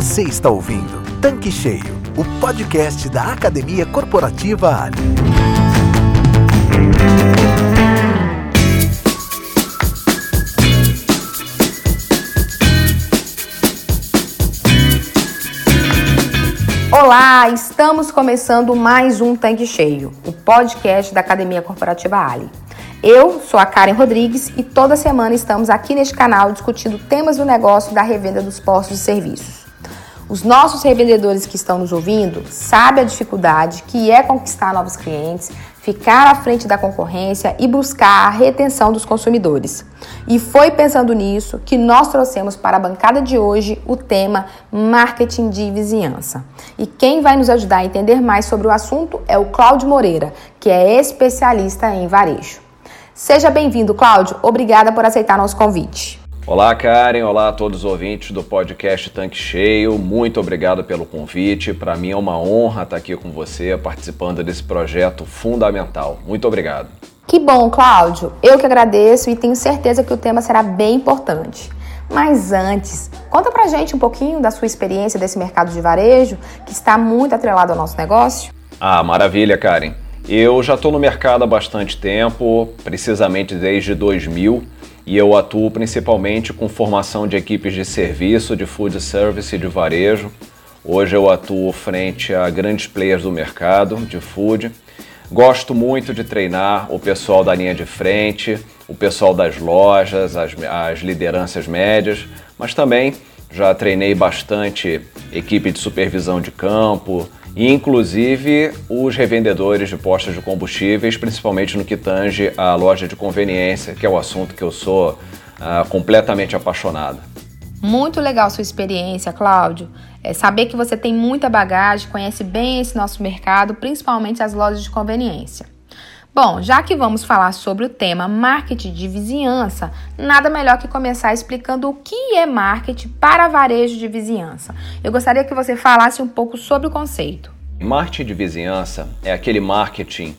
Você está ouvindo Tanque Cheio, o podcast da Academia Corporativa Ali. Olá, estamos começando mais um Tanque Cheio, o podcast da Academia Corporativa Ali. Eu sou a Karen Rodrigues e toda semana estamos aqui neste canal discutindo temas do negócio da revenda dos postos de serviços. Os nossos revendedores que estão nos ouvindo sabem a dificuldade que é conquistar novos clientes, ficar à frente da concorrência e buscar a retenção dos consumidores. E foi pensando nisso que nós trouxemos para a bancada de hoje o tema marketing de vizinhança. E quem vai nos ajudar a entender mais sobre o assunto é o Cláudio Moreira, que é especialista em varejo. Seja bem-vindo, Cláudio. Obrigada por aceitar nosso convite. Olá, Karen. Olá a todos os ouvintes do podcast Tanque Cheio. Muito obrigado pelo convite. Para mim é uma honra estar aqui com você, participando desse projeto fundamental. Muito obrigado. Que bom, Cláudio. Eu que agradeço e tenho certeza que o tema será bem importante. Mas antes, conta pra gente um pouquinho da sua experiência desse mercado de varejo, que está muito atrelado ao nosso negócio. Ah, maravilha, Karen. Eu já estou no mercado há bastante tempo, precisamente desde 2000, e eu atuo principalmente com formação de equipes de serviço, de food service e de varejo. Hoje eu atuo frente a grandes players do mercado de food. Gosto muito de treinar o pessoal da linha de frente, o pessoal das lojas, as, as lideranças médias, mas também já treinei bastante equipe de supervisão de campo, inclusive os revendedores de postos de combustíveis, principalmente no que tange a loja de conveniência, que é o assunto que eu sou uh, completamente apaixonado. Muito legal sua experiência, Cláudio. É saber que você tem muita bagagem, conhece bem esse nosso mercado, principalmente as lojas de conveniência. Bom, já que vamos falar sobre o tema marketing de vizinhança, nada melhor que começar explicando o que é marketing para varejo de vizinhança. Eu gostaria que você falasse um pouco sobre o conceito. Marketing de vizinhança é aquele marketing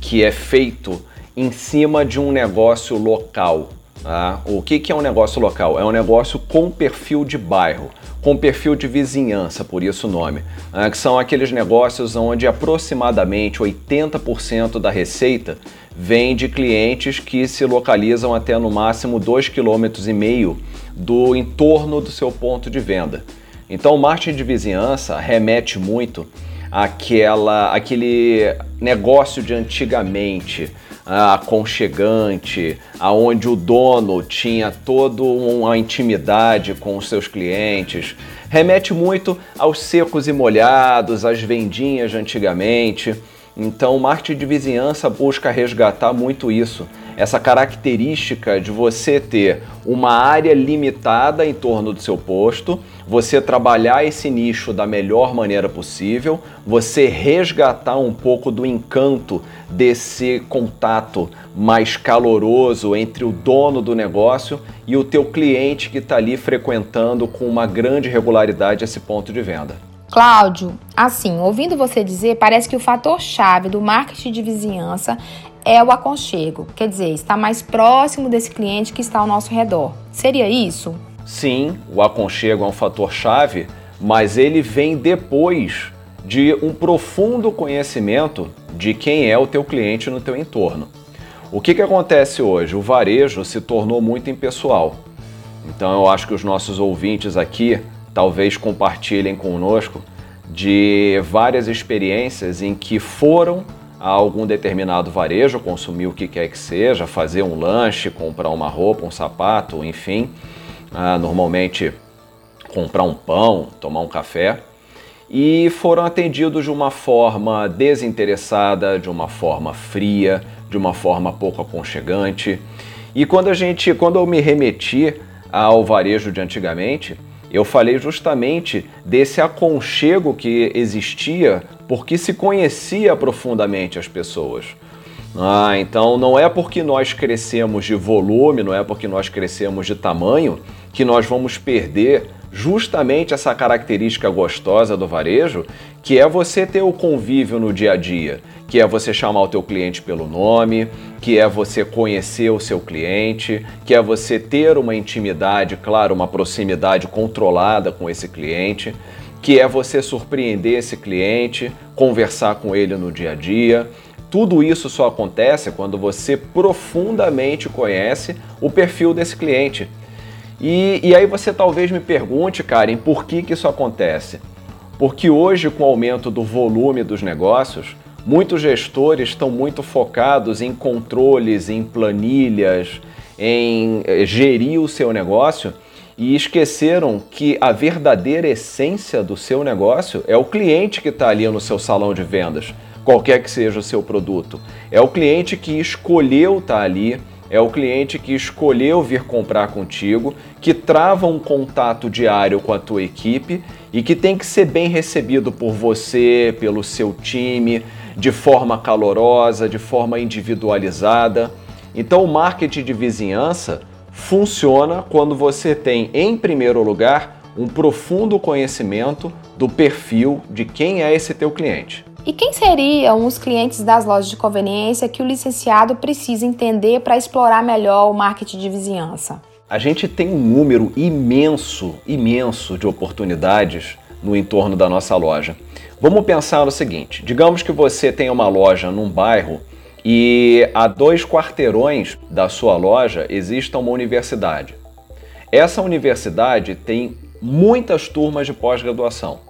que é feito em cima de um negócio local. Tá? O que, que é um negócio local? É um negócio com perfil de bairro com perfil de vizinhança, por isso o nome, né, que são aqueles negócios onde aproximadamente 80% da receita vem de clientes que se localizam até no máximo 2,5 km do entorno do seu ponto de venda. Então, o marketing de vizinhança remete muito àquela, àquele negócio de antigamente, aconchegante, aonde o dono tinha toda uma intimidade com os seus clientes. Remete muito aos secos e molhados, às vendinhas de antigamente. Então, o marketing de vizinhança busca resgatar muito isso essa característica de você ter uma área limitada em torno do seu posto, você trabalhar esse nicho da melhor maneira possível, você resgatar um pouco do encanto desse contato mais caloroso entre o dono do negócio e o teu cliente que está ali frequentando com uma grande regularidade esse ponto de venda. Cláudio, assim, ouvindo você dizer, parece que o fator chave do marketing de vizinhança é o aconchego, quer dizer, está mais próximo desse cliente que está ao nosso redor. Seria isso? Sim, o aconchego é um fator chave, mas ele vem depois de um profundo conhecimento de quem é o teu cliente no teu entorno. O que, que acontece hoje? O varejo se tornou muito impessoal. Então eu acho que os nossos ouvintes aqui talvez compartilhem conosco de várias experiências em que foram a algum determinado varejo, consumir o que quer que seja, fazer um lanche, comprar uma roupa, um sapato, enfim, ah, normalmente comprar um pão, tomar um café, e foram atendidos de uma forma desinteressada, de uma forma fria, de uma forma pouco aconchegante. E quando a gente, quando eu me remeti ao varejo de antigamente, eu falei justamente desse aconchego que existia porque se conhecia profundamente as pessoas. Ah, então não é porque nós crescemos de volume, não é porque nós crescemos de tamanho que nós vamos perder justamente essa característica gostosa do varejo, que é você ter o convívio no dia a dia, que é você chamar o teu cliente pelo nome, que é você conhecer o seu cliente, que é você ter uma intimidade, claro, uma proximidade controlada com esse cliente, que é você surpreender esse cliente, conversar com ele no dia a dia. Tudo isso só acontece quando você profundamente conhece o perfil desse cliente. E, e aí você talvez me pergunte, Karen, por que, que isso acontece? Porque hoje, com o aumento do volume dos negócios, muitos gestores estão muito focados em controles, em planilhas, em eh, gerir o seu negócio e esqueceram que a verdadeira essência do seu negócio é o cliente que está ali no seu salão de vendas, qualquer que seja o seu produto. É o cliente que escolheu estar tá ali é o cliente que escolheu vir comprar contigo, que trava um contato diário com a tua equipe e que tem que ser bem recebido por você, pelo seu time, de forma calorosa, de forma individualizada. Então, o marketing de vizinhança funciona quando você tem, em primeiro lugar, um profundo conhecimento do perfil de quem é esse teu cliente. E quem seriam os clientes das lojas de conveniência que o licenciado precisa entender para explorar melhor o marketing de vizinhança? A gente tem um número imenso, imenso de oportunidades no entorno da nossa loja. Vamos pensar o seguinte: digamos que você tem uma loja num bairro e a dois quarteirões da sua loja exista uma universidade. Essa universidade tem muitas turmas de pós-graduação.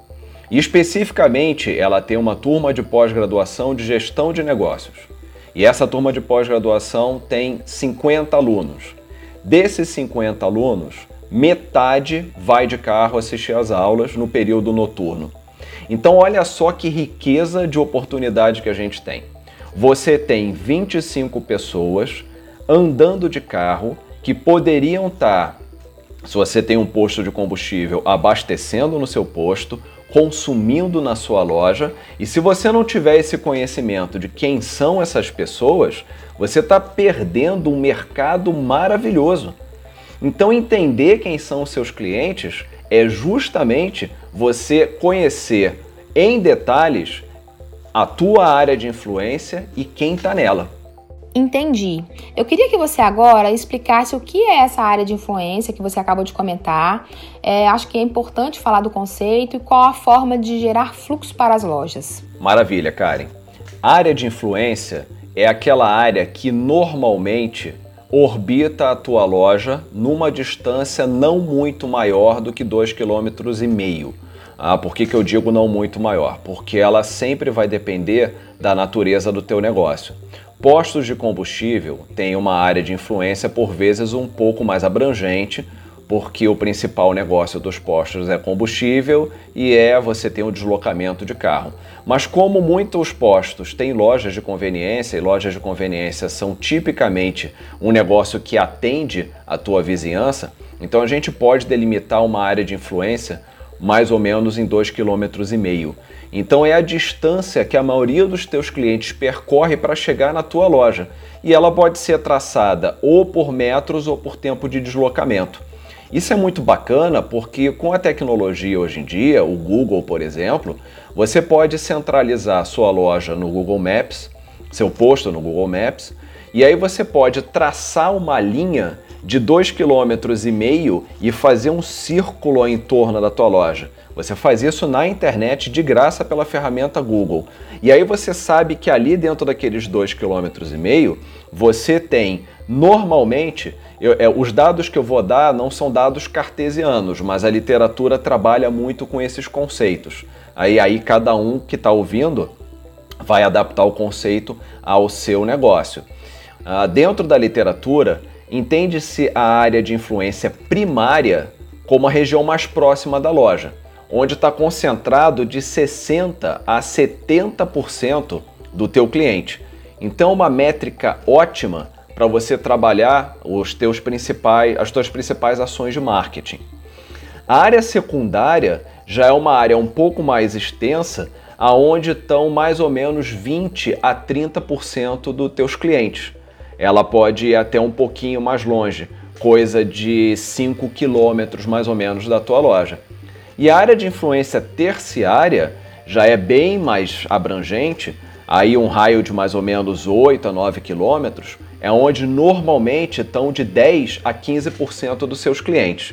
E especificamente, ela tem uma turma de pós-graduação de gestão de negócios. E essa turma de pós-graduação tem 50 alunos. Desses 50 alunos, metade vai de carro assistir às aulas no período noturno. Então, olha só que riqueza de oportunidade que a gente tem. Você tem 25 pessoas andando de carro que poderiam estar, se você tem um posto de combustível, abastecendo no seu posto consumindo na sua loja. E se você não tiver esse conhecimento de quem são essas pessoas, você está perdendo um mercado maravilhoso. Então, entender quem são os seus clientes é justamente você conhecer em detalhes a tua área de influência e quem está nela. Entendi. Eu queria que você agora explicasse o que é essa área de influência que você acabou de comentar. É, acho que é importante falar do conceito e qual a forma de gerar fluxo para as lojas. Maravilha, Karen. área de influência é aquela área que normalmente orbita a tua loja numa distância não muito maior do que 2,5 km. Ah, por que, que eu digo não muito maior? Porque ela sempre vai depender da natureza do teu negócio. Postos de combustível têm uma área de influência por vezes um pouco mais abrangente, porque o principal negócio dos postos é combustível e é você ter um deslocamento de carro. Mas como muitos postos têm lojas de conveniência e lojas de conveniência são tipicamente um negócio que atende a tua vizinhança, então a gente pode delimitar uma área de influência mais ou menos em 2,5 km. Então é a distância que a maioria dos teus clientes percorre para chegar na tua loja. E ela pode ser traçada ou por metros ou por tempo de deslocamento. Isso é muito bacana porque com a tecnologia hoje em dia, o Google, por exemplo, você pode centralizar sua loja no Google Maps, seu posto no Google Maps, e aí você pode traçar uma linha de 2,5 km e fazer um círculo em torno da tua loja. Você faz isso na internet de graça pela ferramenta Google. E aí você sabe que ali dentro daqueles 2,5 km você tem normalmente eu, é, os dados que eu vou dar não são dados cartesianos, mas a literatura trabalha muito com esses conceitos. Aí, aí cada um que está ouvindo vai adaptar o conceito ao seu negócio. Ah, dentro da literatura, entende-se a área de influência primária como a região mais próxima da loja onde está concentrado de 60 a 70% do teu cliente. Então, uma métrica ótima para você trabalhar os teus principais, as tuas principais ações de marketing. A área secundária já é uma área um pouco mais extensa, aonde estão mais ou menos 20 a 30% dos teus clientes. Ela pode ir até um pouquinho mais longe, coisa de 5 quilômetros mais ou menos da tua loja. E a área de influência terciária já é bem mais abrangente, aí um raio de mais ou menos 8 a 9 quilômetros, é onde normalmente estão de 10 a 15% dos seus clientes.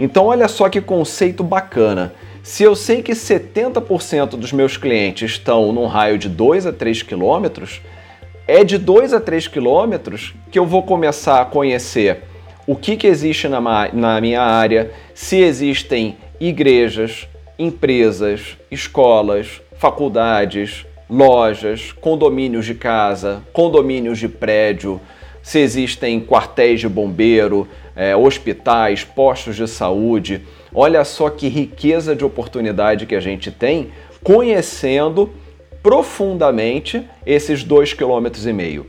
Então olha só que conceito bacana. Se eu sei que 70% dos meus clientes estão num raio de 2 a 3 quilômetros, é de 2 a 3 quilômetros que eu vou começar a conhecer o que, que existe na, na minha área, se existem igrejas, empresas, escolas, faculdades, lojas, condomínios de casa, condomínios de prédio, se existem quartéis de bombeiro, é, hospitais, postos de saúde. Olha só que riqueza de oportunidade que a gente tem conhecendo profundamente esses dois quilômetros e meio.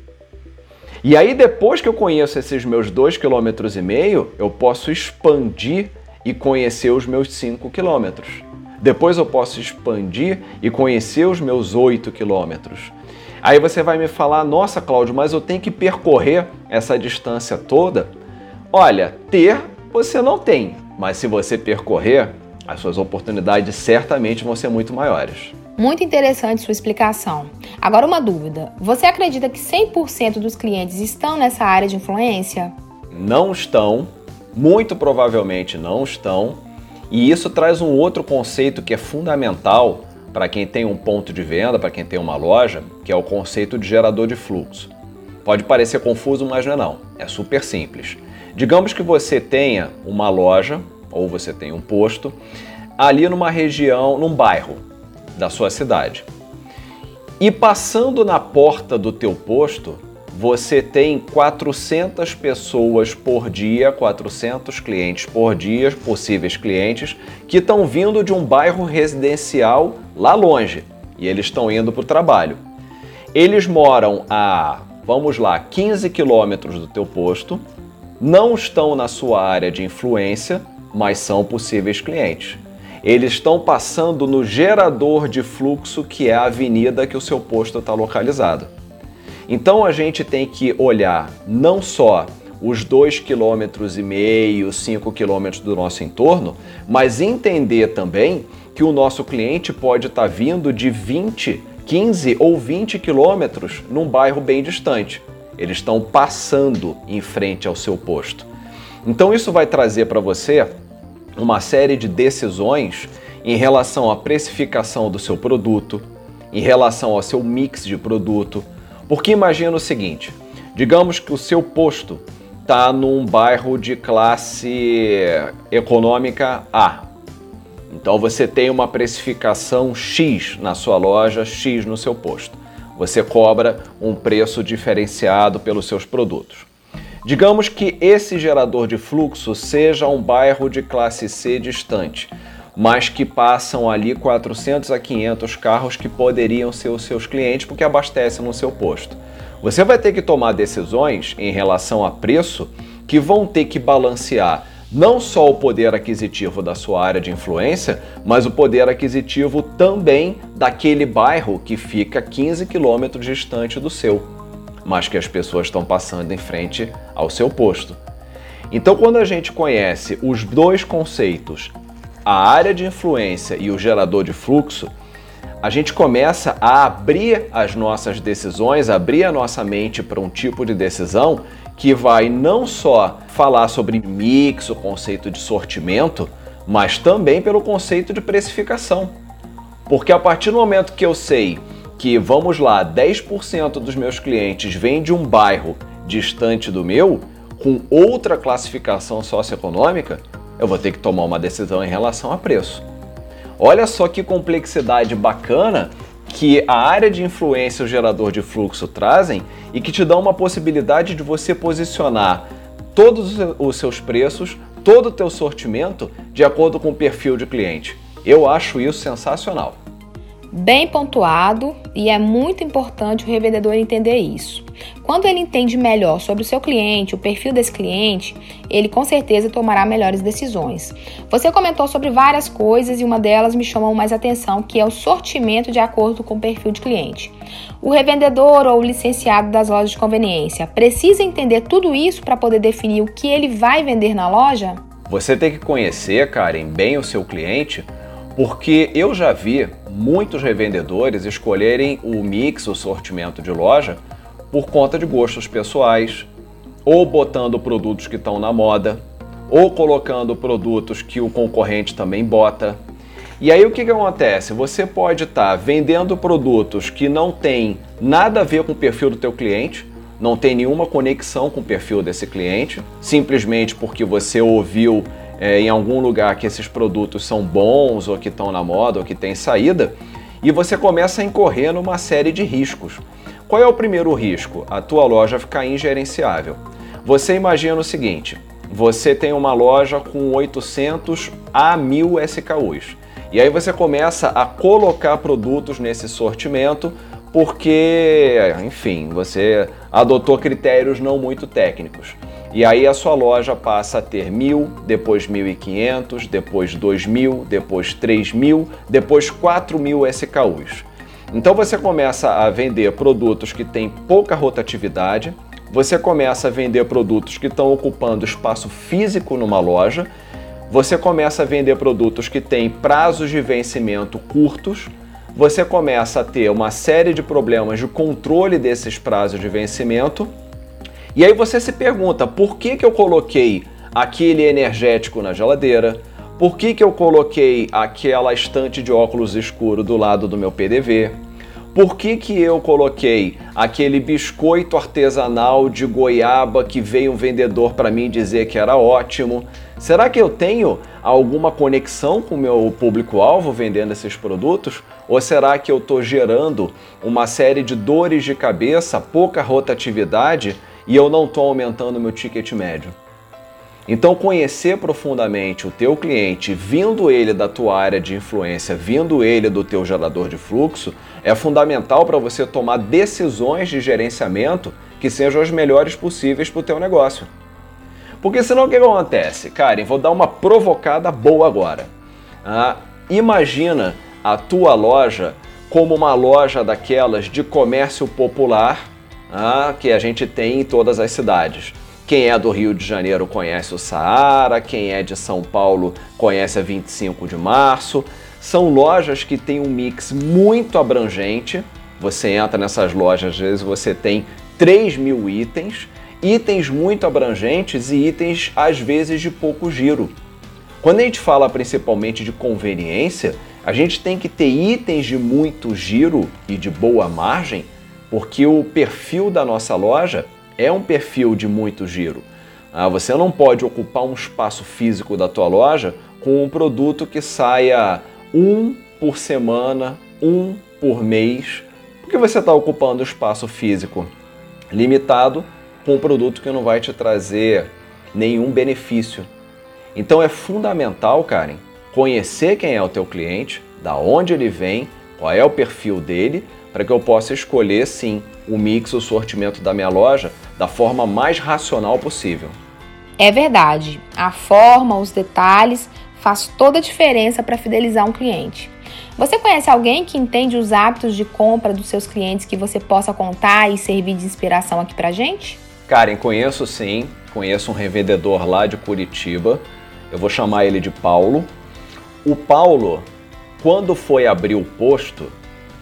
E aí depois que eu conheço esses meus dois quilômetros e meio, eu posso expandir e conhecer os meus 5 quilômetros. Depois eu posso expandir e conhecer os meus 8 quilômetros. Aí você vai me falar, nossa Cláudio, mas eu tenho que percorrer essa distância toda? Olha, ter você não tem, mas se você percorrer, as suas oportunidades certamente vão ser muito maiores. Muito interessante sua explicação. Agora uma dúvida: você acredita que 100% dos clientes estão nessa área de influência? Não estão, muito provavelmente não estão, e isso traz um outro conceito que é fundamental para quem tem um ponto de venda, para quem tem uma loja, que é o conceito de gerador de fluxo. Pode parecer confuso, mas não é não. É super simples. Digamos que você tenha uma loja ou você tenha um posto ali numa região, num bairro da sua cidade. E passando na porta do teu posto, você tem 400 pessoas por dia, 400 clientes por dia, possíveis clientes, que estão vindo de um bairro residencial lá longe e eles estão indo para o trabalho. Eles moram a, vamos lá, 15 quilômetros do teu posto, não estão na sua área de influência, mas são possíveis clientes. Eles estão passando no gerador de fluxo que é a avenida que o seu posto está localizado. Então a gente tem que olhar não só os 2,5 km, 5 km do nosso entorno, mas entender também que o nosso cliente pode estar tá vindo de 20, 15 ou 20 quilômetros num bairro bem distante. Eles estão passando em frente ao seu posto. Então isso vai trazer para você uma série de decisões em relação à precificação do seu produto, em relação ao seu mix de produto, porque imagina o seguinte: digamos que o seu posto está num bairro de classe econômica A. Então você tem uma precificação X na sua loja, X no seu posto. Você cobra um preço diferenciado pelos seus produtos. Digamos que esse gerador de fluxo seja um bairro de classe C distante mas que passam ali 400 a 500 carros que poderiam ser os seus clientes porque abastecem no seu posto. Você vai ter que tomar decisões em relação a preço que vão ter que balancear não só o poder aquisitivo da sua área de influência, mas o poder aquisitivo também daquele bairro que fica 15 quilômetros distante do seu, mas que as pessoas estão passando em frente ao seu posto. Então, quando a gente conhece os dois conceitos, a área de influência e o gerador de fluxo, a gente começa a abrir as nossas decisões, abrir a nossa mente para um tipo de decisão que vai não só falar sobre mix, o conceito de sortimento, mas também pelo conceito de precificação. Porque a partir do momento que eu sei que, vamos lá, 10% dos meus clientes vêm de um bairro distante do meu, com outra classificação socioeconômica, eu vou ter que tomar uma decisão em relação a preço. Olha só que complexidade bacana que a área de influência e o gerador de fluxo trazem e que te dão uma possibilidade de você posicionar todos os seus preços, todo o teu sortimento de acordo com o perfil de cliente. Eu acho isso sensacional. Bem pontuado e é muito importante o revendedor entender isso. Quando ele entende melhor sobre o seu cliente, o perfil desse cliente, ele com certeza tomará melhores decisões. Você comentou sobre várias coisas e uma delas me chamou mais atenção, que é o sortimento de acordo com o perfil de cliente. O revendedor ou o licenciado das lojas de conveniência precisa entender tudo isso para poder definir o que ele vai vender na loja? Você tem que conhecer, Karen, bem o seu cliente, Porque eu já vi muitos revendedores escolherem o mix, o sortimento de loja, por conta de gostos pessoais, ou botando produtos que estão na moda, ou colocando produtos que o concorrente também bota. E aí o que, que acontece? Você pode estar tá vendendo produtos que não tem nada a ver com o perfil do teu cliente, não tem nenhuma conexão com o perfil desse cliente, simplesmente porque você ouviu é, em algum lugar que esses produtos são bons ou que estão na moda ou que tem saída, e você começa a incorrer numa série de riscos. Qual é o primeiro risco? A tua loja ficar ingerenciável. Você imagina o seguinte: você tem uma loja com 800 a 1000 SKUs. E aí você começa a colocar produtos nesse sortimento porque, enfim, você adotou critérios não muito técnicos. E aí a sua loja passa a ter mil, depois 1.500, depois 2.000, depois 3.000, depois 4.000 SKUs. Então você começa a vender produtos que têm pouca rotatividade, você começa a vender produtos que estão ocupando espaço físico numa loja, você começa a vender produtos que têm prazos de vencimento curtos, você começa a ter uma série de problemas de controle desses prazos de vencimento. E aí você se pergunta, por que, que eu coloquei aquele energético na geladeira? Por que, que eu coloquei aquela estante de óculos escuro do lado do meu PDV? Por que, que eu coloquei aquele biscoito artesanal de goiaba que veio um vendedor para mim dizer que era ótimo? Será que eu tenho alguma conexão com o meu público-alvo vendendo esses produtos? Ou será que eu estou gerando uma série de dores de cabeça, pouca rotatividade e eu não estou aumentando meu ticket médio? Então, conhecer profundamente o teu cliente, vindo ele da tua área de influência, vindo ele do teu gerador de fluxo, é fundamental para você tomar decisões de gerenciamento que sejam as melhores possíveis para o teu negócio. Porque senão o que acontece? Karen, vou dar uma provocada boa agora. Ah, imagina a tua loja como uma loja daquelas de comércio popular ah, que a gente tem em todas as cidades. Quem é do Rio de Janeiro conhece o Saara, quem é de São Paulo conhece a 25 de março. São lojas que têm um mix muito abrangente. Você entra nessas lojas, às vezes você tem 3 mil itens itens muito abrangentes e itens às vezes de pouco giro. Quando a gente fala principalmente de conveniência, a gente tem que ter itens de muito giro e de boa margem, porque o perfil da nossa loja é um perfil de muito giro. Ah, você não pode ocupar um espaço físico da tua loja com um produto que saia um por semana, um por mês, porque você está ocupando espaço físico limitado com um produto que não vai te trazer nenhum benefício. Então é fundamental, Karen, conhecer quem é o teu cliente, da onde ele vem, qual é o perfil dele, para que eu possa escolher sim o mix, o sortimento da minha loja da forma mais racional possível. É verdade. A forma, os detalhes faz toda a diferença para fidelizar um cliente. Você conhece alguém que entende os hábitos de compra dos seus clientes que você possa contar e servir de inspiração aqui pra gente? Karen, conheço sim, conheço um revendedor lá de Curitiba. Eu vou chamar ele de Paulo. O Paulo, quando foi abrir o posto,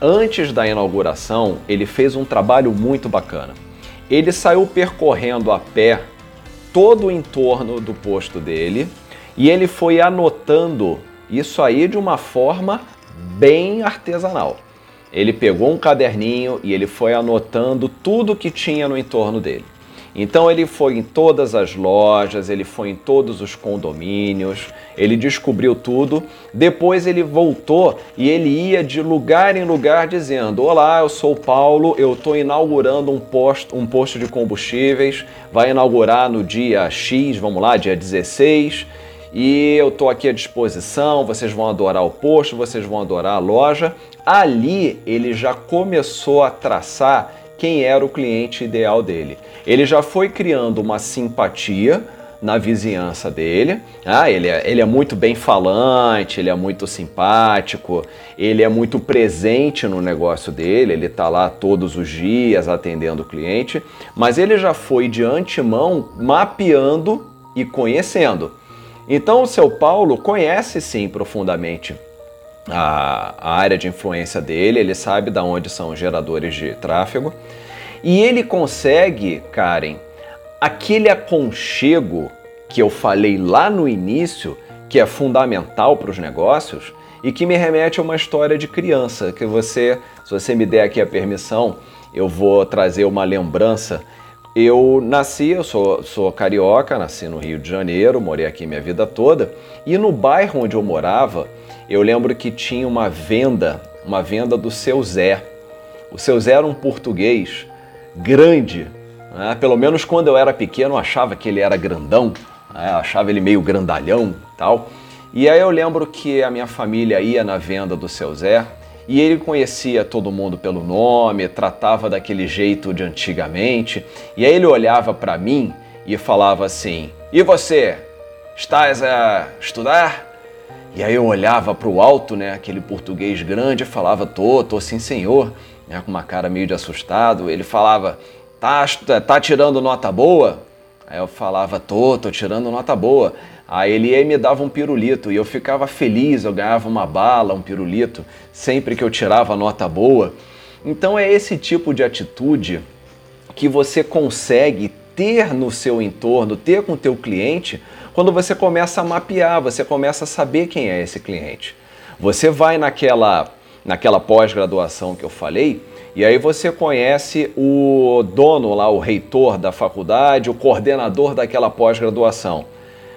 antes da inauguração, ele fez um trabalho muito bacana. Ele saiu percorrendo a pé todo o entorno do posto dele e ele foi anotando isso aí de uma forma bem artesanal. Ele pegou um caderninho e ele foi anotando tudo que tinha no entorno dele. Então ele foi em todas as lojas, ele foi em todos os condomínios, ele descobriu tudo. Depois ele voltou e ele ia de lugar em lugar dizendo: Olá, eu sou Paulo, eu estou inaugurando um posto, um posto de combustíveis, vai inaugurar no dia X, vamos lá, dia 16. E eu estou aqui à disposição, vocês vão adorar o posto, vocês vão adorar a loja. Ali ele já começou a traçar quem era o cliente ideal dele. Ele já foi criando uma simpatia na vizinhança dele. Ah, ele é, ele é muito bem falante, ele é muito simpático, ele é muito presente no negócio dele, ele está lá todos os dias atendendo o cliente, mas ele já foi de antemão mapeando e conhecendo. Então o seu Paulo conhece sim profundamente a, a área de influência dele, ele sabe de onde são os geradores de tráfego e ele consegue, Karen, aquele aconchego que eu falei lá no início, que é fundamental para os negócios e que me remete a uma história de criança, que você, se você me der aqui a permissão, eu vou trazer uma lembrança. Eu nasci, eu sou, sou carioca, nasci no Rio de Janeiro, morei aqui minha vida toda, e no bairro onde eu morava, eu lembro que tinha uma venda, uma venda do seu Zé. O seu Zé era um português grande, né? pelo menos quando eu era pequeno eu achava que ele era grandão, né? achava ele meio grandalhão tal. E aí eu lembro que a minha família ia na venda do seu Zé e ele conhecia todo mundo pelo nome, tratava daquele jeito de antigamente. E aí ele olhava para mim e falava assim: E você? Estás a estudar? E aí eu olhava para o alto, né, aquele português grande, falava: Tô, tô sim, senhor, né, com uma cara meio de assustado. Ele falava: Tá, tá tirando nota boa? Aí eu falava: Tô, tô tirando nota boa. Aí ele e me dava um pirulito e eu ficava feliz, eu ganhava uma bala, um pirulito, sempre que eu tirava nota boa. Então é esse tipo de atitude que você consegue ter no seu entorno, ter com o teu cliente, quando você começa a mapear, você começa a saber quem é esse cliente. Você vai naquela naquela pós-graduação que eu falei, e aí você conhece o dono lá, o reitor da faculdade, o coordenador daquela pós-graduação.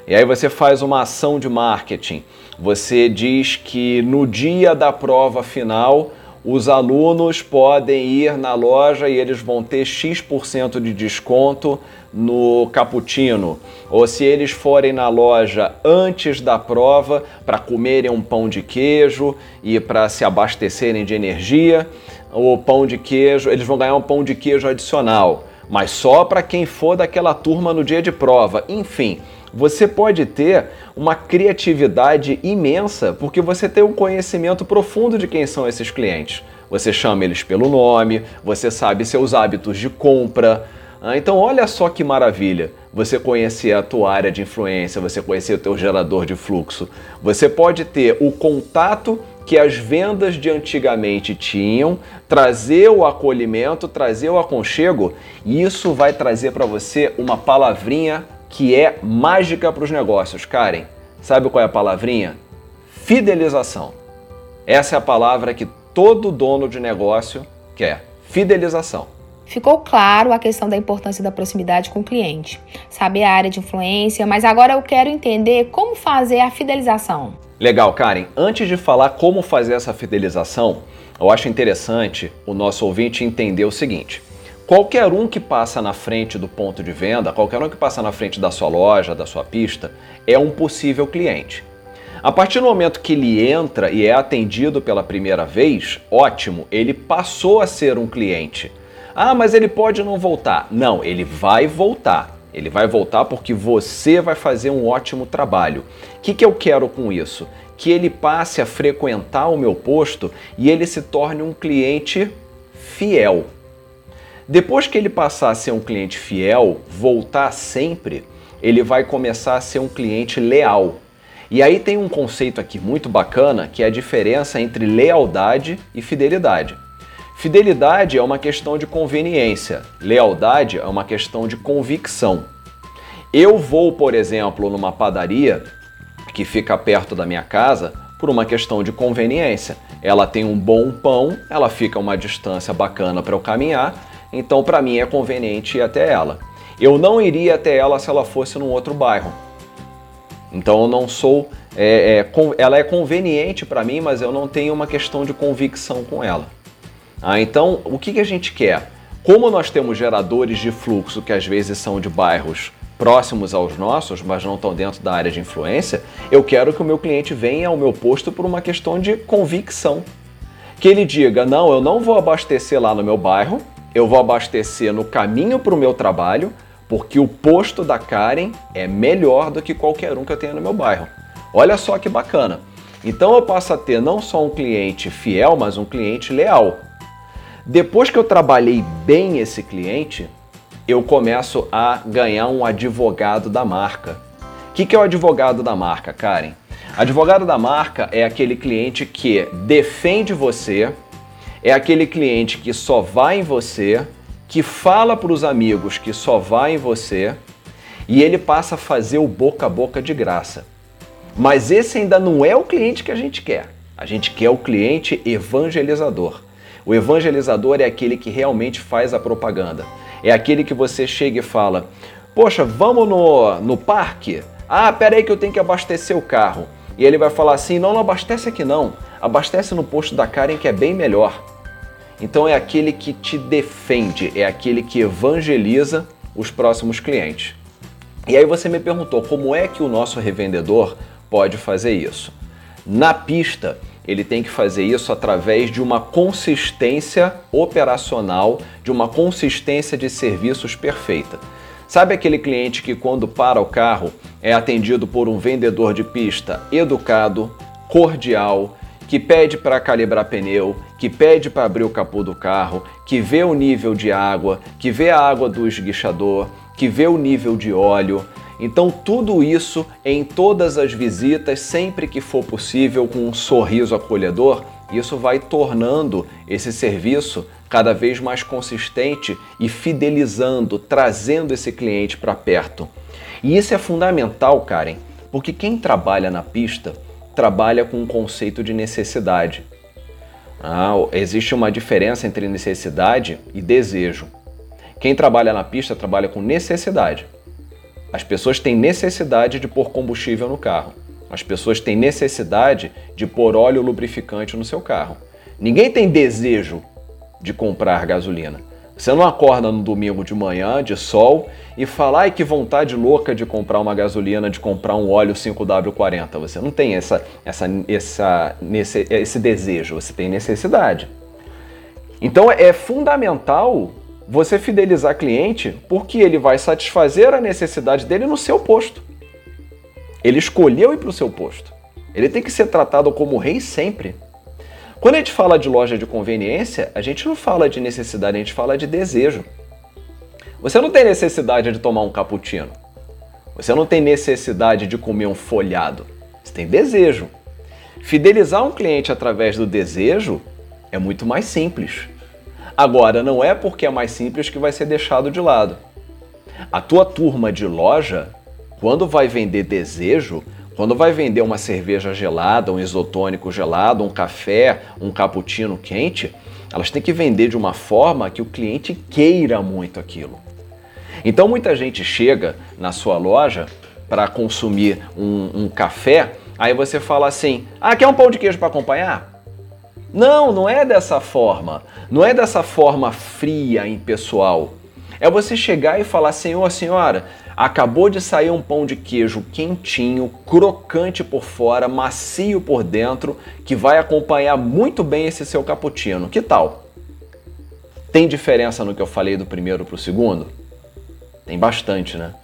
E aí você faz uma ação de marketing. Você diz que no dia da prova final os alunos podem ir na loja e eles vão ter X% de desconto no cappuccino. Ou se eles forem na loja antes da prova para comerem um pão de queijo e para se abastecerem de energia, o pão de queijo, eles vão ganhar um pão de queijo adicional, mas só para quem for daquela turma no dia de prova. Enfim, você pode ter uma criatividade imensa porque você tem um conhecimento profundo de quem são esses clientes. Você chama eles pelo nome, você sabe seus hábitos de compra. Ah, então, olha só que maravilha você conhecer a tua área de influência, você conhecer o teu gerador de fluxo. Você pode ter o contato que as vendas de antigamente tinham, trazer o acolhimento, trazer o aconchego, e isso vai trazer para você uma palavrinha que é mágica para os negócios. Karen, sabe qual é a palavrinha? Fidelização. Essa é a palavra que todo dono de negócio quer. Fidelização. Ficou claro a questão da importância da proximidade com o cliente, saber a área de influência, mas agora eu quero entender como fazer a fidelização. Legal, Karen. Antes de falar como fazer essa fidelização, eu acho interessante o nosso ouvinte entender o seguinte: Qualquer um que passa na frente do ponto de venda, qualquer um que passa na frente da sua loja, da sua pista, é um possível cliente. A partir do momento que ele entra e é atendido pela primeira vez, ótimo, ele passou a ser um cliente. Ah, mas ele pode não voltar. Não, ele vai voltar. Ele vai voltar porque você vai fazer um ótimo trabalho. O que, que eu quero com isso? Que ele passe a frequentar o meu posto e ele se torne um cliente fiel. Depois que ele passar a ser um cliente fiel, voltar sempre, ele vai começar a ser um cliente leal. E aí tem um conceito aqui muito bacana que é a diferença entre lealdade e fidelidade. Fidelidade é uma questão de conveniência, lealdade é uma questão de convicção. Eu vou, por exemplo, numa padaria que fica perto da minha casa por uma questão de conveniência. Ela tem um bom pão, ela fica a uma distância bacana para eu caminhar então para mim é conveniente ir até ela. Eu não iria até ela se ela fosse num outro bairro. Então eu não sou. É, é, ela é conveniente para mim, mas eu não tenho uma questão de convicção com ela. Ah, então, o que, que a gente quer? Como nós temos geradores de fluxo que às vezes são de bairros próximos aos nossos, mas não estão dentro da área de influência, eu quero que o meu cliente venha ao meu posto por uma questão de convicção. Que ele diga: não, eu não vou abastecer lá no meu bairro, eu vou abastecer no caminho para o meu trabalho, porque o posto da Karen é melhor do que qualquer um que eu tenha no meu bairro. Olha só que bacana. Então eu passo a ter não só um cliente fiel, mas um cliente leal. Depois que eu trabalhei bem esse cliente, eu começo a ganhar um advogado da marca. O que, que é o advogado da marca, Karen? Advogado da marca é aquele cliente que defende você, é aquele cliente que só vai em você, que fala para os amigos que só vai em você e ele passa a fazer o boca a boca de graça. Mas esse ainda não é o cliente que a gente quer. A gente quer o cliente evangelizador. O evangelizador é aquele que realmente faz a propaganda. É aquele que você chega e fala: Poxa, vamos no, no parque? Ah, peraí que eu tenho que abastecer o carro. E ele vai falar assim: Não, não abastece aqui não. Abastece no posto da Karen que é bem melhor. Então é aquele que te defende, é aquele que evangeliza os próximos clientes. E aí você me perguntou como é que o nosso revendedor pode fazer isso. Na pista, ele tem que fazer isso através de uma consistência operacional, de uma consistência de serviços perfeita. Sabe aquele cliente que, quando para o carro, é atendido por um vendedor de pista educado, cordial, que pede para calibrar pneu, que pede para abrir o capô do carro, que vê o nível de água, que vê a água do esguichador, que vê o nível de óleo. Então, tudo isso em todas as visitas, sempre que for possível, com um sorriso acolhedor, isso vai tornando esse serviço cada vez mais consistente e fidelizando, trazendo esse cliente para perto. E isso é fundamental, Karen, porque quem trabalha na pista trabalha com um conceito de necessidade. Ah, existe uma diferença entre necessidade e desejo. Quem trabalha na pista trabalha com necessidade. As pessoas têm necessidade de pôr combustível no carro. As pessoas têm necessidade de pôr óleo lubrificante no seu carro. Ninguém tem desejo de comprar gasolina. Você não acorda no domingo de manhã, de sol, e fala, ai que vontade louca de comprar uma gasolina, de comprar um óleo 5W40. Você não tem essa, essa, essa, nesse, esse desejo, você tem necessidade. Então é fundamental você fidelizar cliente porque ele vai satisfazer a necessidade dele no seu posto. Ele escolheu ir para o seu posto. Ele tem que ser tratado como rei sempre. Quando a gente fala de loja de conveniência, a gente não fala de necessidade, a gente fala de desejo. Você não tem necessidade de tomar um cappuccino. Você não tem necessidade de comer um folhado. Você tem desejo. Fidelizar um cliente através do desejo é muito mais simples. Agora, não é porque é mais simples que vai ser deixado de lado. A tua turma de loja, quando vai vender desejo, quando vai vender uma cerveja gelada, um isotônico gelado, um café, um cappuccino quente, elas têm que vender de uma forma que o cliente queira muito aquilo. Então muita gente chega na sua loja para consumir um, um, café, aí você fala assim: ah, quer um pão de queijo para acompanhar? Não, não é dessa forma. Não é dessa forma fria, impessoal. É você chegar e falar: senhor, senhora, Acabou de sair um pão de queijo quentinho, crocante por fora, macio por dentro, que vai acompanhar muito bem esse seu cappuccino. Que tal? Tem diferença no que eu falei do primeiro para o segundo? Tem bastante, né?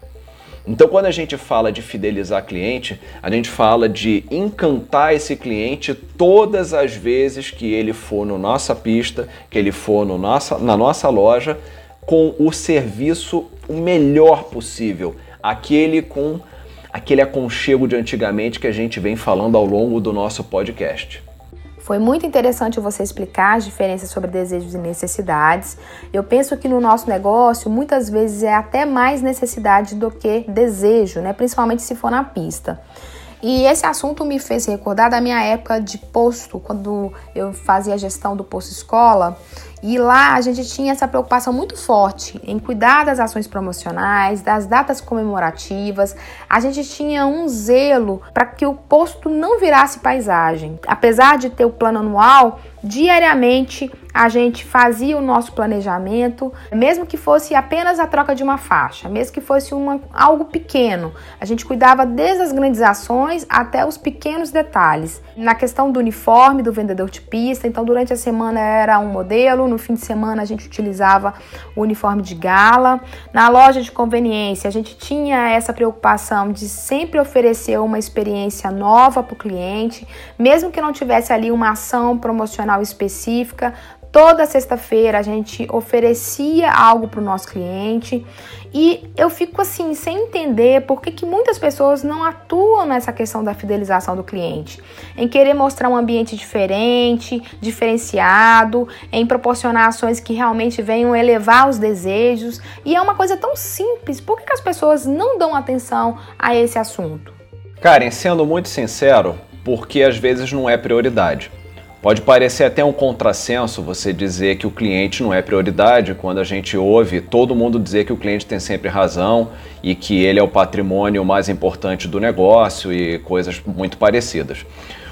Então, quando a gente fala de fidelizar cliente, a gente fala de encantar esse cliente todas as vezes que ele for no nossa pista, que ele for no nossa, na nossa loja, com o serviço o melhor possível, aquele com aquele aconchego de antigamente que a gente vem falando ao longo do nosso podcast. Foi muito interessante você explicar as diferenças sobre desejos e necessidades. Eu penso que no nosso negócio, muitas vezes é até mais necessidade do que desejo, né? Principalmente se for na pista. E esse assunto me fez recordar da minha época de posto, quando eu fazia a gestão do posto escola. E lá a gente tinha essa preocupação muito forte em cuidar das ações promocionais, das datas comemorativas. A gente tinha um zelo para que o posto não virasse paisagem. Apesar de ter o plano anual, diariamente a gente fazia o nosso planejamento, mesmo que fosse apenas a troca de uma faixa, mesmo que fosse uma, algo pequeno. A gente cuidava desde as grandes ações até os pequenos detalhes. Na questão do uniforme do vendedor de pista, então durante a semana era um modelo, no fim de semana a gente utilizava o uniforme de gala. Na loja de conveniência, a gente tinha essa preocupação de sempre oferecer uma experiência nova para o cliente, mesmo que não tivesse ali uma ação promocional específica, Toda sexta-feira a gente oferecia algo para o nosso cliente e eu fico assim sem entender por que, que muitas pessoas não atuam nessa questão da fidelização do cliente, em querer mostrar um ambiente diferente, diferenciado, em proporcionar ações que realmente venham elevar os desejos e é uma coisa tão simples. Por que, que as pessoas não dão atenção a esse assunto? Karen, sendo muito sincero, porque às vezes não é prioridade. Pode parecer até um contrassenso você dizer que o cliente não é prioridade quando a gente ouve todo mundo dizer que o cliente tem sempre razão e que ele é o patrimônio mais importante do negócio e coisas muito parecidas.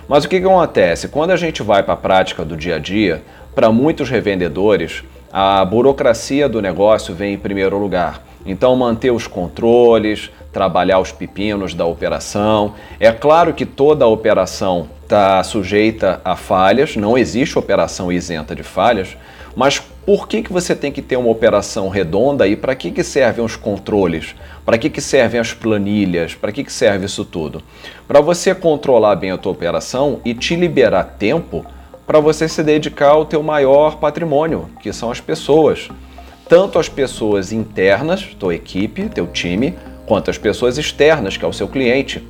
Mas o que, que acontece? Quando a gente vai para a prática do dia a dia, para muitos revendedores, a burocracia do negócio vem em primeiro lugar. Então, manter os controles, trabalhar os pepinos da operação. É claro que toda a operação está sujeita a falhas, não existe operação isenta de falhas, mas por que, que você tem que ter uma operação redonda e para que, que servem os controles? Para que, que servem as planilhas? Para que, que serve isso tudo? Para você controlar bem a tua operação e te liberar tempo para você se dedicar ao teu maior patrimônio, que são as pessoas. Tanto as pessoas internas, tua equipe, teu time, quanto as pessoas externas, que é o seu cliente.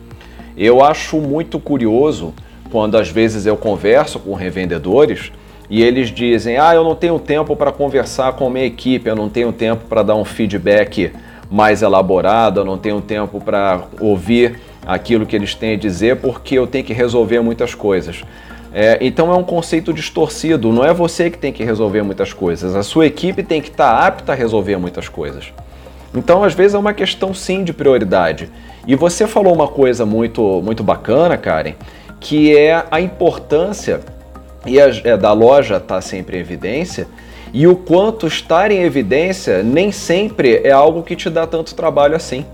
Eu acho muito curioso quando às vezes eu converso com revendedores e eles dizem: Ah, eu não tenho tempo para conversar com a minha equipe, eu não tenho tempo para dar um feedback mais elaborado, eu não tenho tempo para ouvir aquilo que eles têm a dizer porque eu tenho que resolver muitas coisas. É, então é um conceito distorcido, não é você que tem que resolver muitas coisas, a sua equipe tem que estar tá apta a resolver muitas coisas. Então, às vezes, é uma questão sim de prioridade. E você falou uma coisa muito, muito bacana, Karen, que é a importância e a, é, da loja estar tá sempre em evidência e o quanto estar em evidência nem sempre é algo que te dá tanto trabalho assim.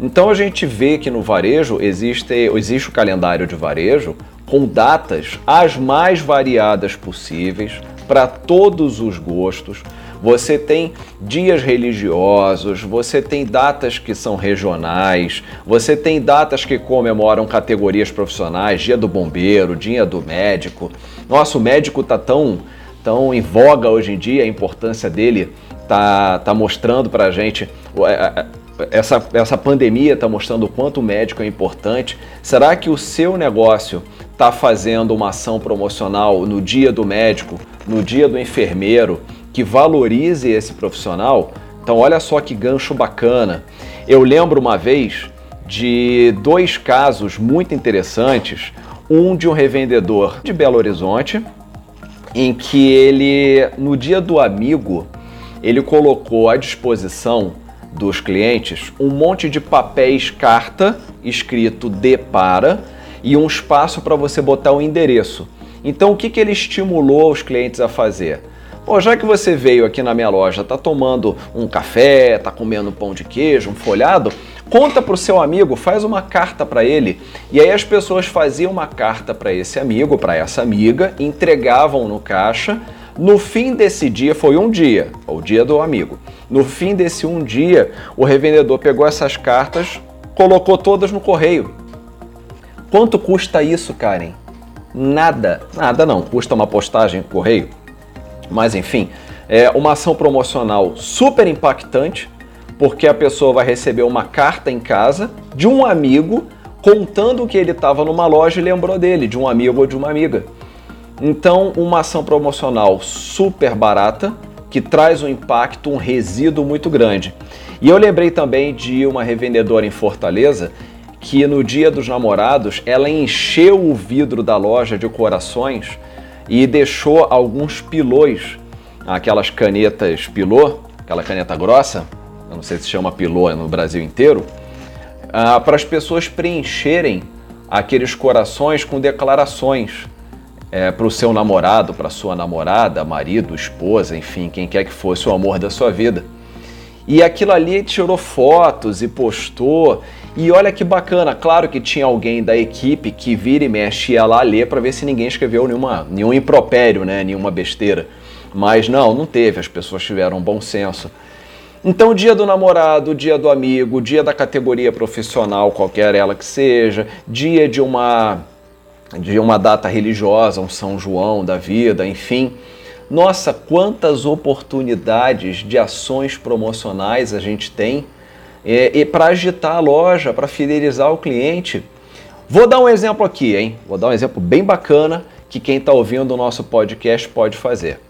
Então a gente vê que no varejo existe, existe o calendário de varejo com datas as mais variadas possíveis para todos os gostos, você tem dias religiosos, você tem datas que são regionais, você tem datas que comemoram categorias profissionais, dia do bombeiro, dia do médico. Nossa, o médico tá tão, tão em voga hoje em dia, a importância dele tá, tá mostrando pra gente é, é, essa, essa pandemia está mostrando o quanto o médico é importante. Será que o seu negócio está fazendo uma ação promocional no dia do médico, no dia do enfermeiro, que valorize esse profissional. Então, olha só que gancho bacana. Eu lembro uma vez de dois casos muito interessantes. Um de um revendedor de Belo Horizonte, em que ele, no dia do amigo, ele colocou à disposição dos clientes um monte de papéis carta escrito de para e um espaço para você botar o endereço. Então, o que, que ele estimulou os clientes a fazer? Pô, já que você veio aqui na minha loja, tá tomando um café, tá comendo pão de queijo, um folhado, conta pro seu amigo, faz uma carta para ele. E aí as pessoas faziam uma carta para esse amigo, para essa amiga, entregavam no caixa. No fim desse dia, foi um dia, o dia do amigo. No fim desse um dia, o revendedor pegou essas cartas, colocou todas no correio. Quanto custa isso, Karen? Nada, nada não. Custa uma postagem no correio? Mas enfim, é uma ação promocional super impactante, porque a pessoa vai receber uma carta em casa de um amigo contando que ele estava numa loja e lembrou dele, de um amigo ou de uma amiga. Então, uma ação promocional super barata, que traz um impacto, um resíduo muito grande. E eu lembrei também de uma revendedora em Fortaleza que no dia dos namorados ela encheu o vidro da loja de corações e deixou alguns pilôs, aquelas canetas pilô, aquela caneta grossa, eu não sei se chama pilô no Brasil inteiro, ah, para as pessoas preencherem aqueles corações com declarações é, para o seu namorado, para sua namorada, marido, esposa, enfim, quem quer que fosse o amor da sua vida. E aquilo ali tirou fotos e postou. E olha que bacana, claro que tinha alguém da equipe que vira e mexe ia lá ler para ver se ninguém escreveu nenhuma, nenhum impropério, né, nenhuma besteira. Mas não, não teve, as pessoas tiveram bom senso. Então, dia do namorado, dia do amigo, dia da categoria profissional, qualquer ela que seja, dia de uma de uma data religiosa, um São João da vida, enfim, Nossa, quantas oportunidades de ações promocionais a gente tem é, e para agitar a loja, para fidelizar o cliente. Vou dar um exemplo aqui, hein? Vou dar um exemplo bem bacana que quem está ouvindo o nosso podcast pode fazer.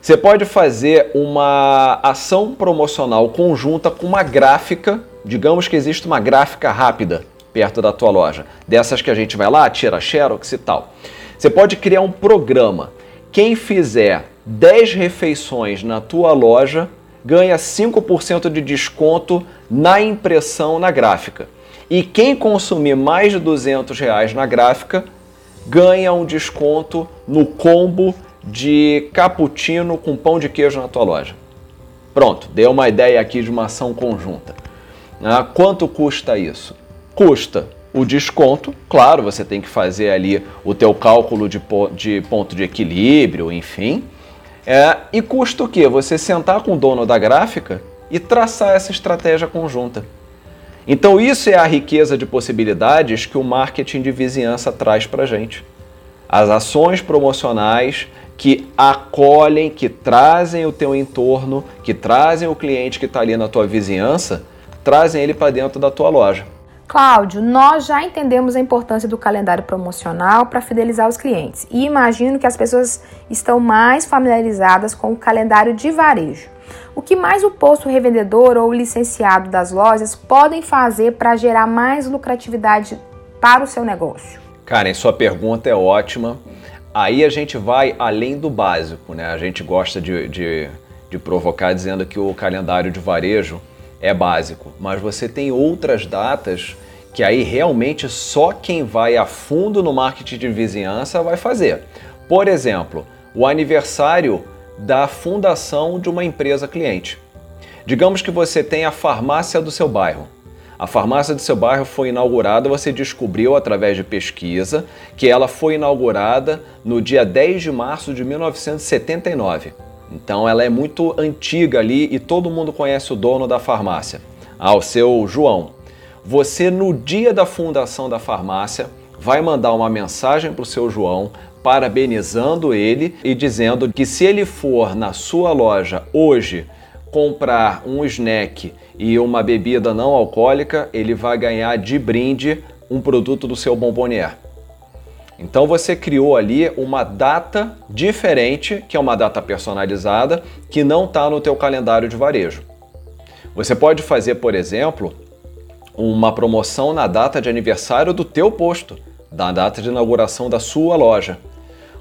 Você pode fazer uma ação promocional conjunta com uma gráfica, digamos que existe uma gráfica rápida perto da tua loja, dessas que a gente vai lá, tira xerox e tal. Você pode criar um programa. Quem fizer 10 refeições na tua loja ganha 5% de desconto na impressão na gráfica. E quem consumir mais de 200 reais na gráfica ganha um desconto no combo de cappuccino com pão de queijo na tua loja. Pronto, dei uma ideia aqui de uma ação conjunta. Ah, quanto custa isso? Custa o desconto, claro, você tem que fazer ali o teu cálculo de, de ponto de equilíbrio, enfim. É, e custa o quê? Você sentar com o dono da gráfica e traçar essa estratégia conjunta. Então isso é a riqueza de possibilidades que o marketing de vizinhança traz para gente. As ações promocionais que acolhem, que trazem o teu entorno, que trazem o cliente que está ali na tua vizinhança, trazem ele para dentro da tua loja. Cláudio, nós já entendemos a importância do calendário promocional para fidelizar os clientes e imagino que as pessoas estão mais familiarizadas com o calendário de varejo. O que mais o posto revendedor ou licenciado das lojas podem fazer para gerar mais lucratividade para o seu negócio? Karen, sua pergunta é ótima. Aí a gente vai além do básico, né? A gente gosta de, de, de provocar dizendo que o calendário de varejo é básico, mas você tem outras datas que aí realmente só quem vai a fundo no marketing de vizinhança vai fazer. Por exemplo, o aniversário da fundação de uma empresa cliente. Digamos que você tem a farmácia do seu bairro. A farmácia do seu bairro foi inaugurada, você descobriu através de pesquisa que ela foi inaugurada no dia 10 de março de 1979. Então ela é muito antiga ali e todo mundo conhece o dono da farmácia, ah, o seu João. Você no dia da fundação da farmácia vai mandar uma mensagem para o seu João parabenizando ele e dizendo que se ele for na sua loja hoje comprar um snack e uma bebida não alcoólica, ele vai ganhar de brinde um produto do seu Bombonier. Então você criou ali uma data diferente, que é uma data personalizada, que não está no teu calendário de varejo. Você pode fazer, por exemplo, uma promoção na data de aniversário do teu posto, da data de inauguração da sua loja.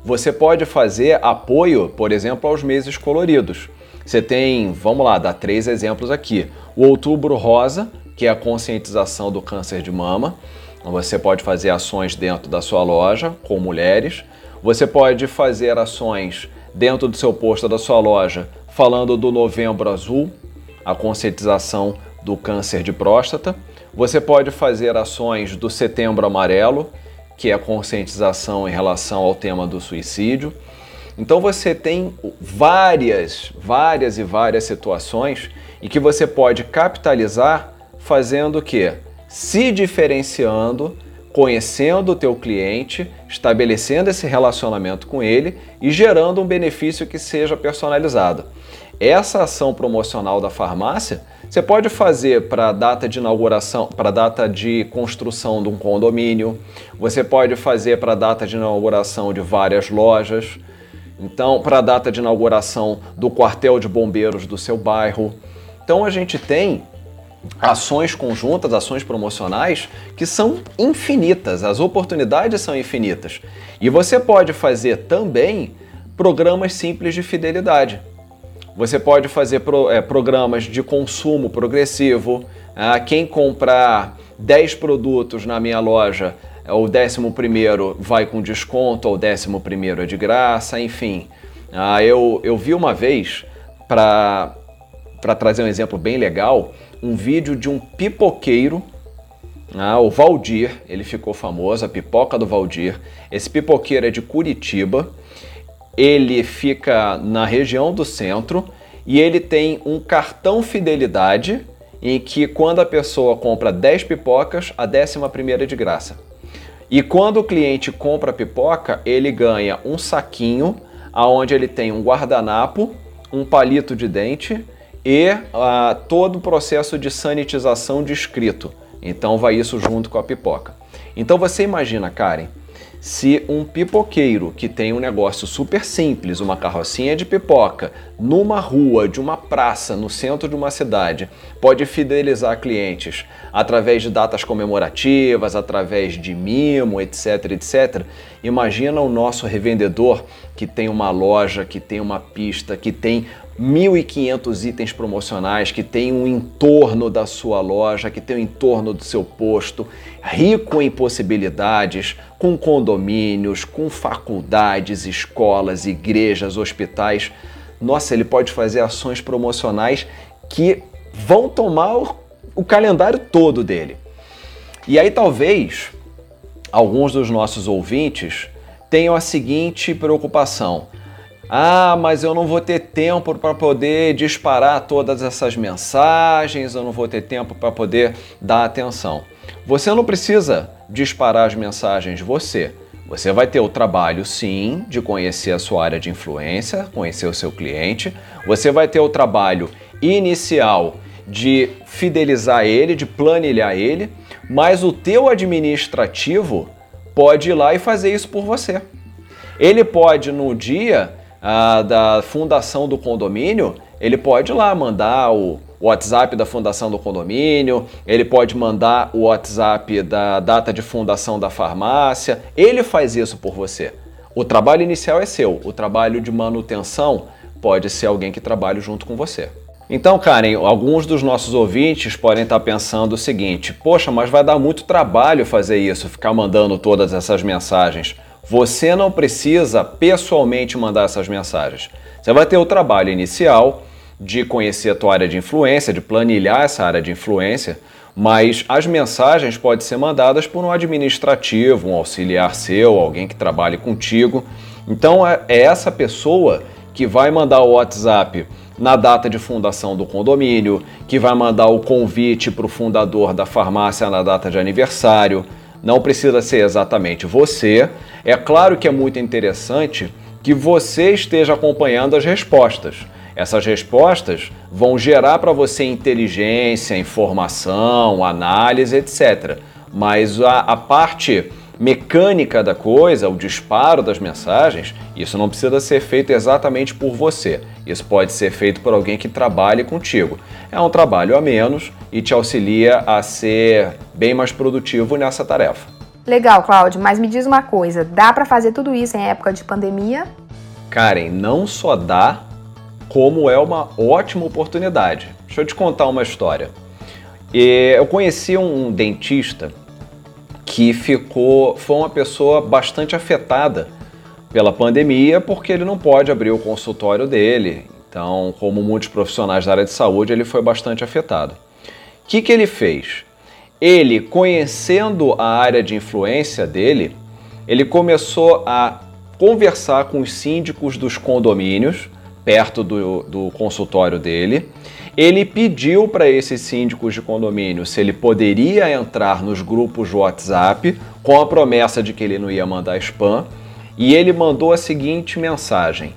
Você pode fazer apoio, por exemplo, aos meses coloridos. Você tem, vamos lá, dar três exemplos aqui. O Outubro Rosa, que é a conscientização do câncer de mama. Você pode fazer ações dentro da sua loja com mulheres. Você pode fazer ações dentro do seu posto da sua loja falando do Novembro Azul, a conscientização do câncer de próstata. Você pode fazer ações do Setembro Amarelo, que é a conscientização em relação ao tema do suicídio. Então você tem várias, várias e várias situações em que você pode capitalizar fazendo o quê? Se diferenciando, conhecendo o teu cliente, estabelecendo esse relacionamento com ele e gerando um benefício que seja personalizado. Essa ação promocional da farmácia você pode fazer para a data de inauguração, para a data de construção de um condomínio, você pode fazer para a data de inauguração de várias lojas, então para a data de inauguração do quartel de bombeiros do seu bairro. Então a gente tem ações conjuntas, ações promocionais que são infinitas, as oportunidades são infinitas. E você pode fazer também programas simples de fidelidade. Você pode fazer pro, é, programas de consumo progressivo. Ah, quem comprar 10 produtos na minha loja, o décimo primeiro vai com desconto, o décimo primeiro é de graça, enfim. Ah, eu, eu vi uma vez, para trazer um exemplo bem legal, um vídeo de um pipoqueiro ah, o Valdir, ele ficou famoso, a pipoca do Valdir. Esse pipoqueiro é de Curitiba ele fica na região do centro e ele tem um cartão fidelidade em que quando a pessoa compra 10 pipocas, a décima primeira é de graça. E quando o cliente compra pipoca, ele ganha um saquinho aonde ele tem um guardanapo, um palito de dente e uh, todo o processo de sanitização descrito. Então vai isso junto com a pipoca. Então você imagina, Karen, se um pipoqueiro que tem um negócio super simples, uma carrocinha de pipoca, numa rua de uma praça no centro de uma cidade, pode fidelizar clientes através de datas comemorativas, através de mimo, etc, etc. Imagina o nosso revendedor que tem uma loja, que tem uma pista, que tem 1.500 itens promocionais, que tem um entorno da sua loja, que tem um entorno do seu posto, rico em possibilidades, com condomínios, com faculdades, escolas, igrejas, hospitais. Nossa, ele pode fazer ações promocionais que vão tomar o, calendário todo dele. E aí talvez alguns dos nossos ouvintes tenham a seguinte preocupação: ah, mas eu não vou ter tempo para poder disparar todas essas mensagens, eu não vou ter tempo para poder dar atenção. Você não precisa disparar as mensagens você. Você vai ter o trabalho, sim, de conhecer a sua área de influência, conhecer o seu cliente. Você vai ter o trabalho inicial de fidelizar ele, de planilhar ele, mas o teu administrativo pode ir lá e fazer isso por você. Ele pode, no dia ah, da fundação do condomínio, ele pode ir lá mandar o WhatsApp da fundação do condomínio, ele pode mandar o WhatsApp da data de fundação da farmácia, ele faz isso por você. O trabalho inicial é seu, o trabalho de manutenção pode ser alguém que trabalhe junto com você. Então, Karen, alguns dos nossos ouvintes podem estar pensando o seguinte: poxa, mas vai dar muito trabalho fazer isso, ficar mandando todas essas mensagens. Você não precisa pessoalmente mandar essas mensagens. Você vai ter o trabalho inicial de conhecer a tua área de influência, de planilhar essa área de influência, mas as mensagens podem ser mandadas por um administrativo, um auxiliar seu, alguém que trabalhe contigo. Então é, é essa pessoa que vai mandar o WhatsApp na data de fundação do condomínio, que vai mandar o convite para o fundador da farmácia na data de aniversário. Não precisa ser exatamente você. É claro que é muito interessante que você esteja acompanhando as respostas. Essas respostas vão gerar para você inteligência, informação, análise, etc. Mas a, a, parte mecânica da coisa, o disparo das mensagens, isso não precisa ser feito exatamente por você. Isso pode ser feito por alguém que trabalhe contigo. É um trabalho a menos e te auxilia a ser bem mais produtivo nessa tarefa. Legal, Cláudio, mas me diz uma coisa: dá para fazer tudo isso em época de pandemia? Karen, não só dá, como é uma ótima oportunidade. Deixa eu te contar uma história. Eu conheci um dentista que ficou, foi uma pessoa bastante afetada pela pandemia, porque ele não pode abrir o consultório dele. Então, como muitos profissionais da área de saúde, ele foi bastante afetado. O que, que ele fez? Ele, conhecendo a área de influência dele, ele começou a conversar com os síndicos dos condomínios perto do, do consultório dele. Ele pediu para esses síndicos de condomínio se ele poderia entrar nos grupos de WhatsApp com a promessa de que ele não ia mandar spam. E ele mandou a seguinte mensagem: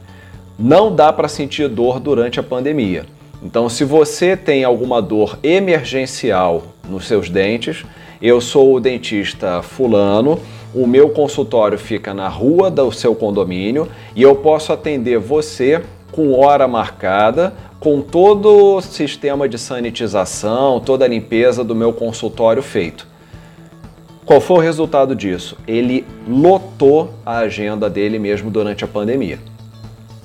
Não dá para sentir dor durante a pandemia. Então, se você tem alguma dor emergencial nos seus dentes, eu sou o dentista Fulano, o meu consultório fica na rua do seu condomínio e eu posso atender você com hora marcada, com todo o sistema de sanitização, toda a limpeza do meu consultório feito. Qual foi o resultado disso? Ele lotou a agenda dele mesmo durante a pandemia.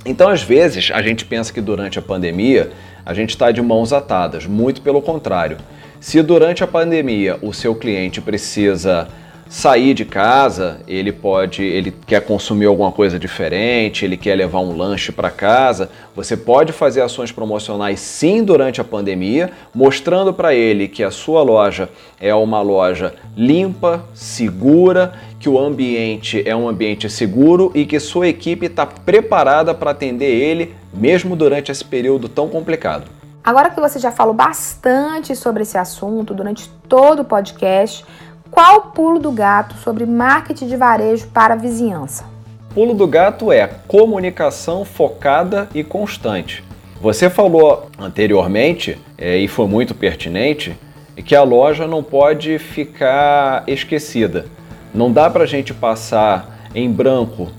Então, às vezes, a gente pensa que durante a pandemia a gente está de mãos atadas, muito pelo contrário. Se durante a pandemia o seu cliente precisa sair de casa, ele pode, ele quer consumir alguma coisa diferente, ele quer levar um lanche para casa, você pode fazer ações promocionais sim durante a pandemia, mostrando para ele que a sua loja é uma loja limpa, segura, que o ambiente é um ambiente seguro e que sua equipe está preparada para atender ele mesmo durante esse período tão complicado. Agora que você já falou bastante sobre esse assunto durante todo o podcast, qual o pulo do gato sobre marketing de varejo para a vizinhança? Pulo do gato é comunicação focada e constante. Você falou anteriormente, é, e foi muito pertinente, que a loja não pode ficar esquecida. Não dá para a gente passar em branco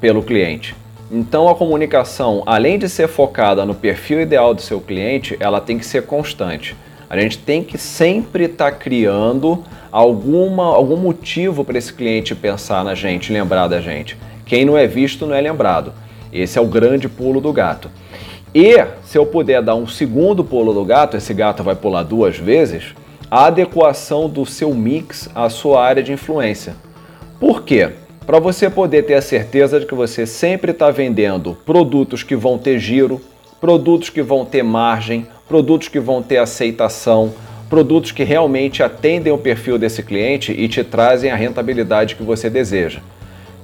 pelo cliente. Então a comunicação, além de ser focada no perfil ideal do seu cliente, ela tem que ser constante. A gente tem que sempre estar tá criando alguma, algum motivo para esse cliente pensar na gente, lembrar da gente. Quem não é visto não é lembrado. Esse é o grande pulo do gato. E se eu puder dar um segundo pulo do gato, esse gato vai pular duas vezes, a adequação do seu mix à sua área de influência. Por quê? Para você poder ter a certeza de que você sempre está vendendo produtos que vão ter giro, produtos que vão ter margem, produtos que vão ter aceitação, produtos que realmente atendem o perfil desse cliente e te trazem a rentabilidade que você deseja.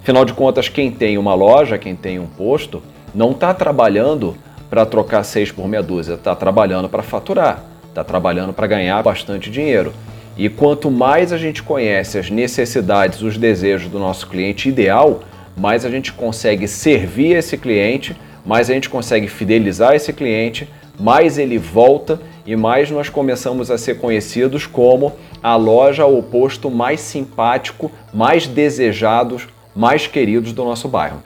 Afinal de contas, quem tem uma loja, quem tem um posto, não está trabalhando para trocar seis por meia dúzia, está trabalhando para faturar, está trabalhando para ganhar bastante dinheiro. E quanto mais a gente conhece as necessidades, os desejos do nosso cliente ideal, mais a gente consegue servir esse cliente, mais a gente consegue fidelizar esse cliente, mais ele volta e mais nós começamos a ser conhecidos como a loja ou posto mais simpático, mais desejados, mais queridos do nosso bairro.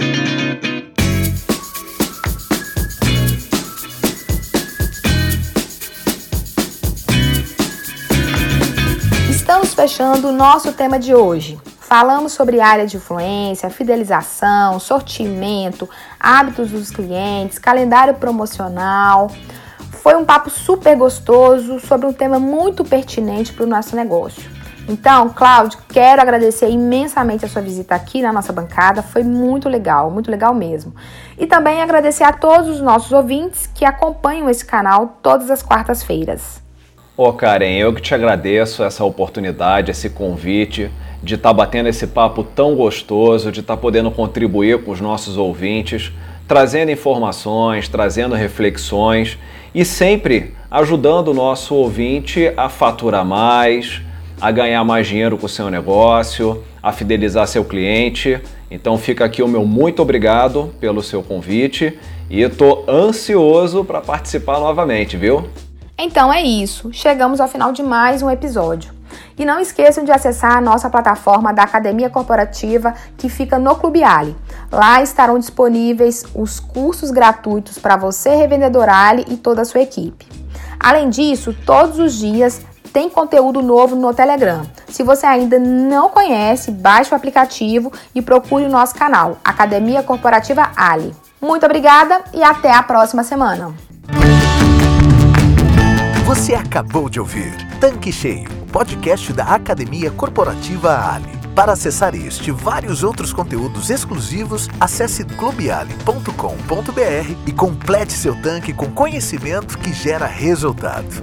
fechando o nosso tema de hoje. Falamos sobre área de influência, fidelização, sortimento, hábitos dos clientes, calendário promocional. Foi um papo super gostoso sobre um tema muito pertinente para o nosso negócio. Então, Cláudio, quero agradecer imensamente a sua visita aqui na nossa bancada. Foi muito legal, muito legal mesmo. E também agradecer a todos os nossos ouvintes que acompanham esse canal todas as quartas-feiras. Ô oh, Karen, eu que te agradeço essa oportunidade, esse convite de estar tá batendo esse papo tão gostoso, de estar tá podendo contribuir com os nossos ouvintes, trazendo informações, trazendo reflexões e sempre ajudando o nosso ouvinte a faturar mais, a ganhar mais dinheiro com o seu negócio, a fidelizar seu cliente. Então fica aqui o meu muito obrigado pelo seu convite e estou ansioso para participar novamente, viu? Então é isso, chegamos ao final de mais um episódio. E não esqueçam de acessar a nossa plataforma da Academia Corporativa que fica no Clube Ali. Lá estarão disponíveis os cursos gratuitos para você, revendedor Ali e toda a sua equipe. Além disso, todos os dias tem conteúdo novo no Telegram. Se você ainda não conhece, baixe o aplicativo e procure o nosso canal, Academia Corporativa Ali. Muito obrigada e até a próxima semana. Você acabou de ouvir Tanque Cheio, podcast da Academia Corporativa Ali. Para acessar este e vários outros conteúdos exclusivos, acesse clubeali.com.br e complete seu tanque com conhecimento que gera resultado.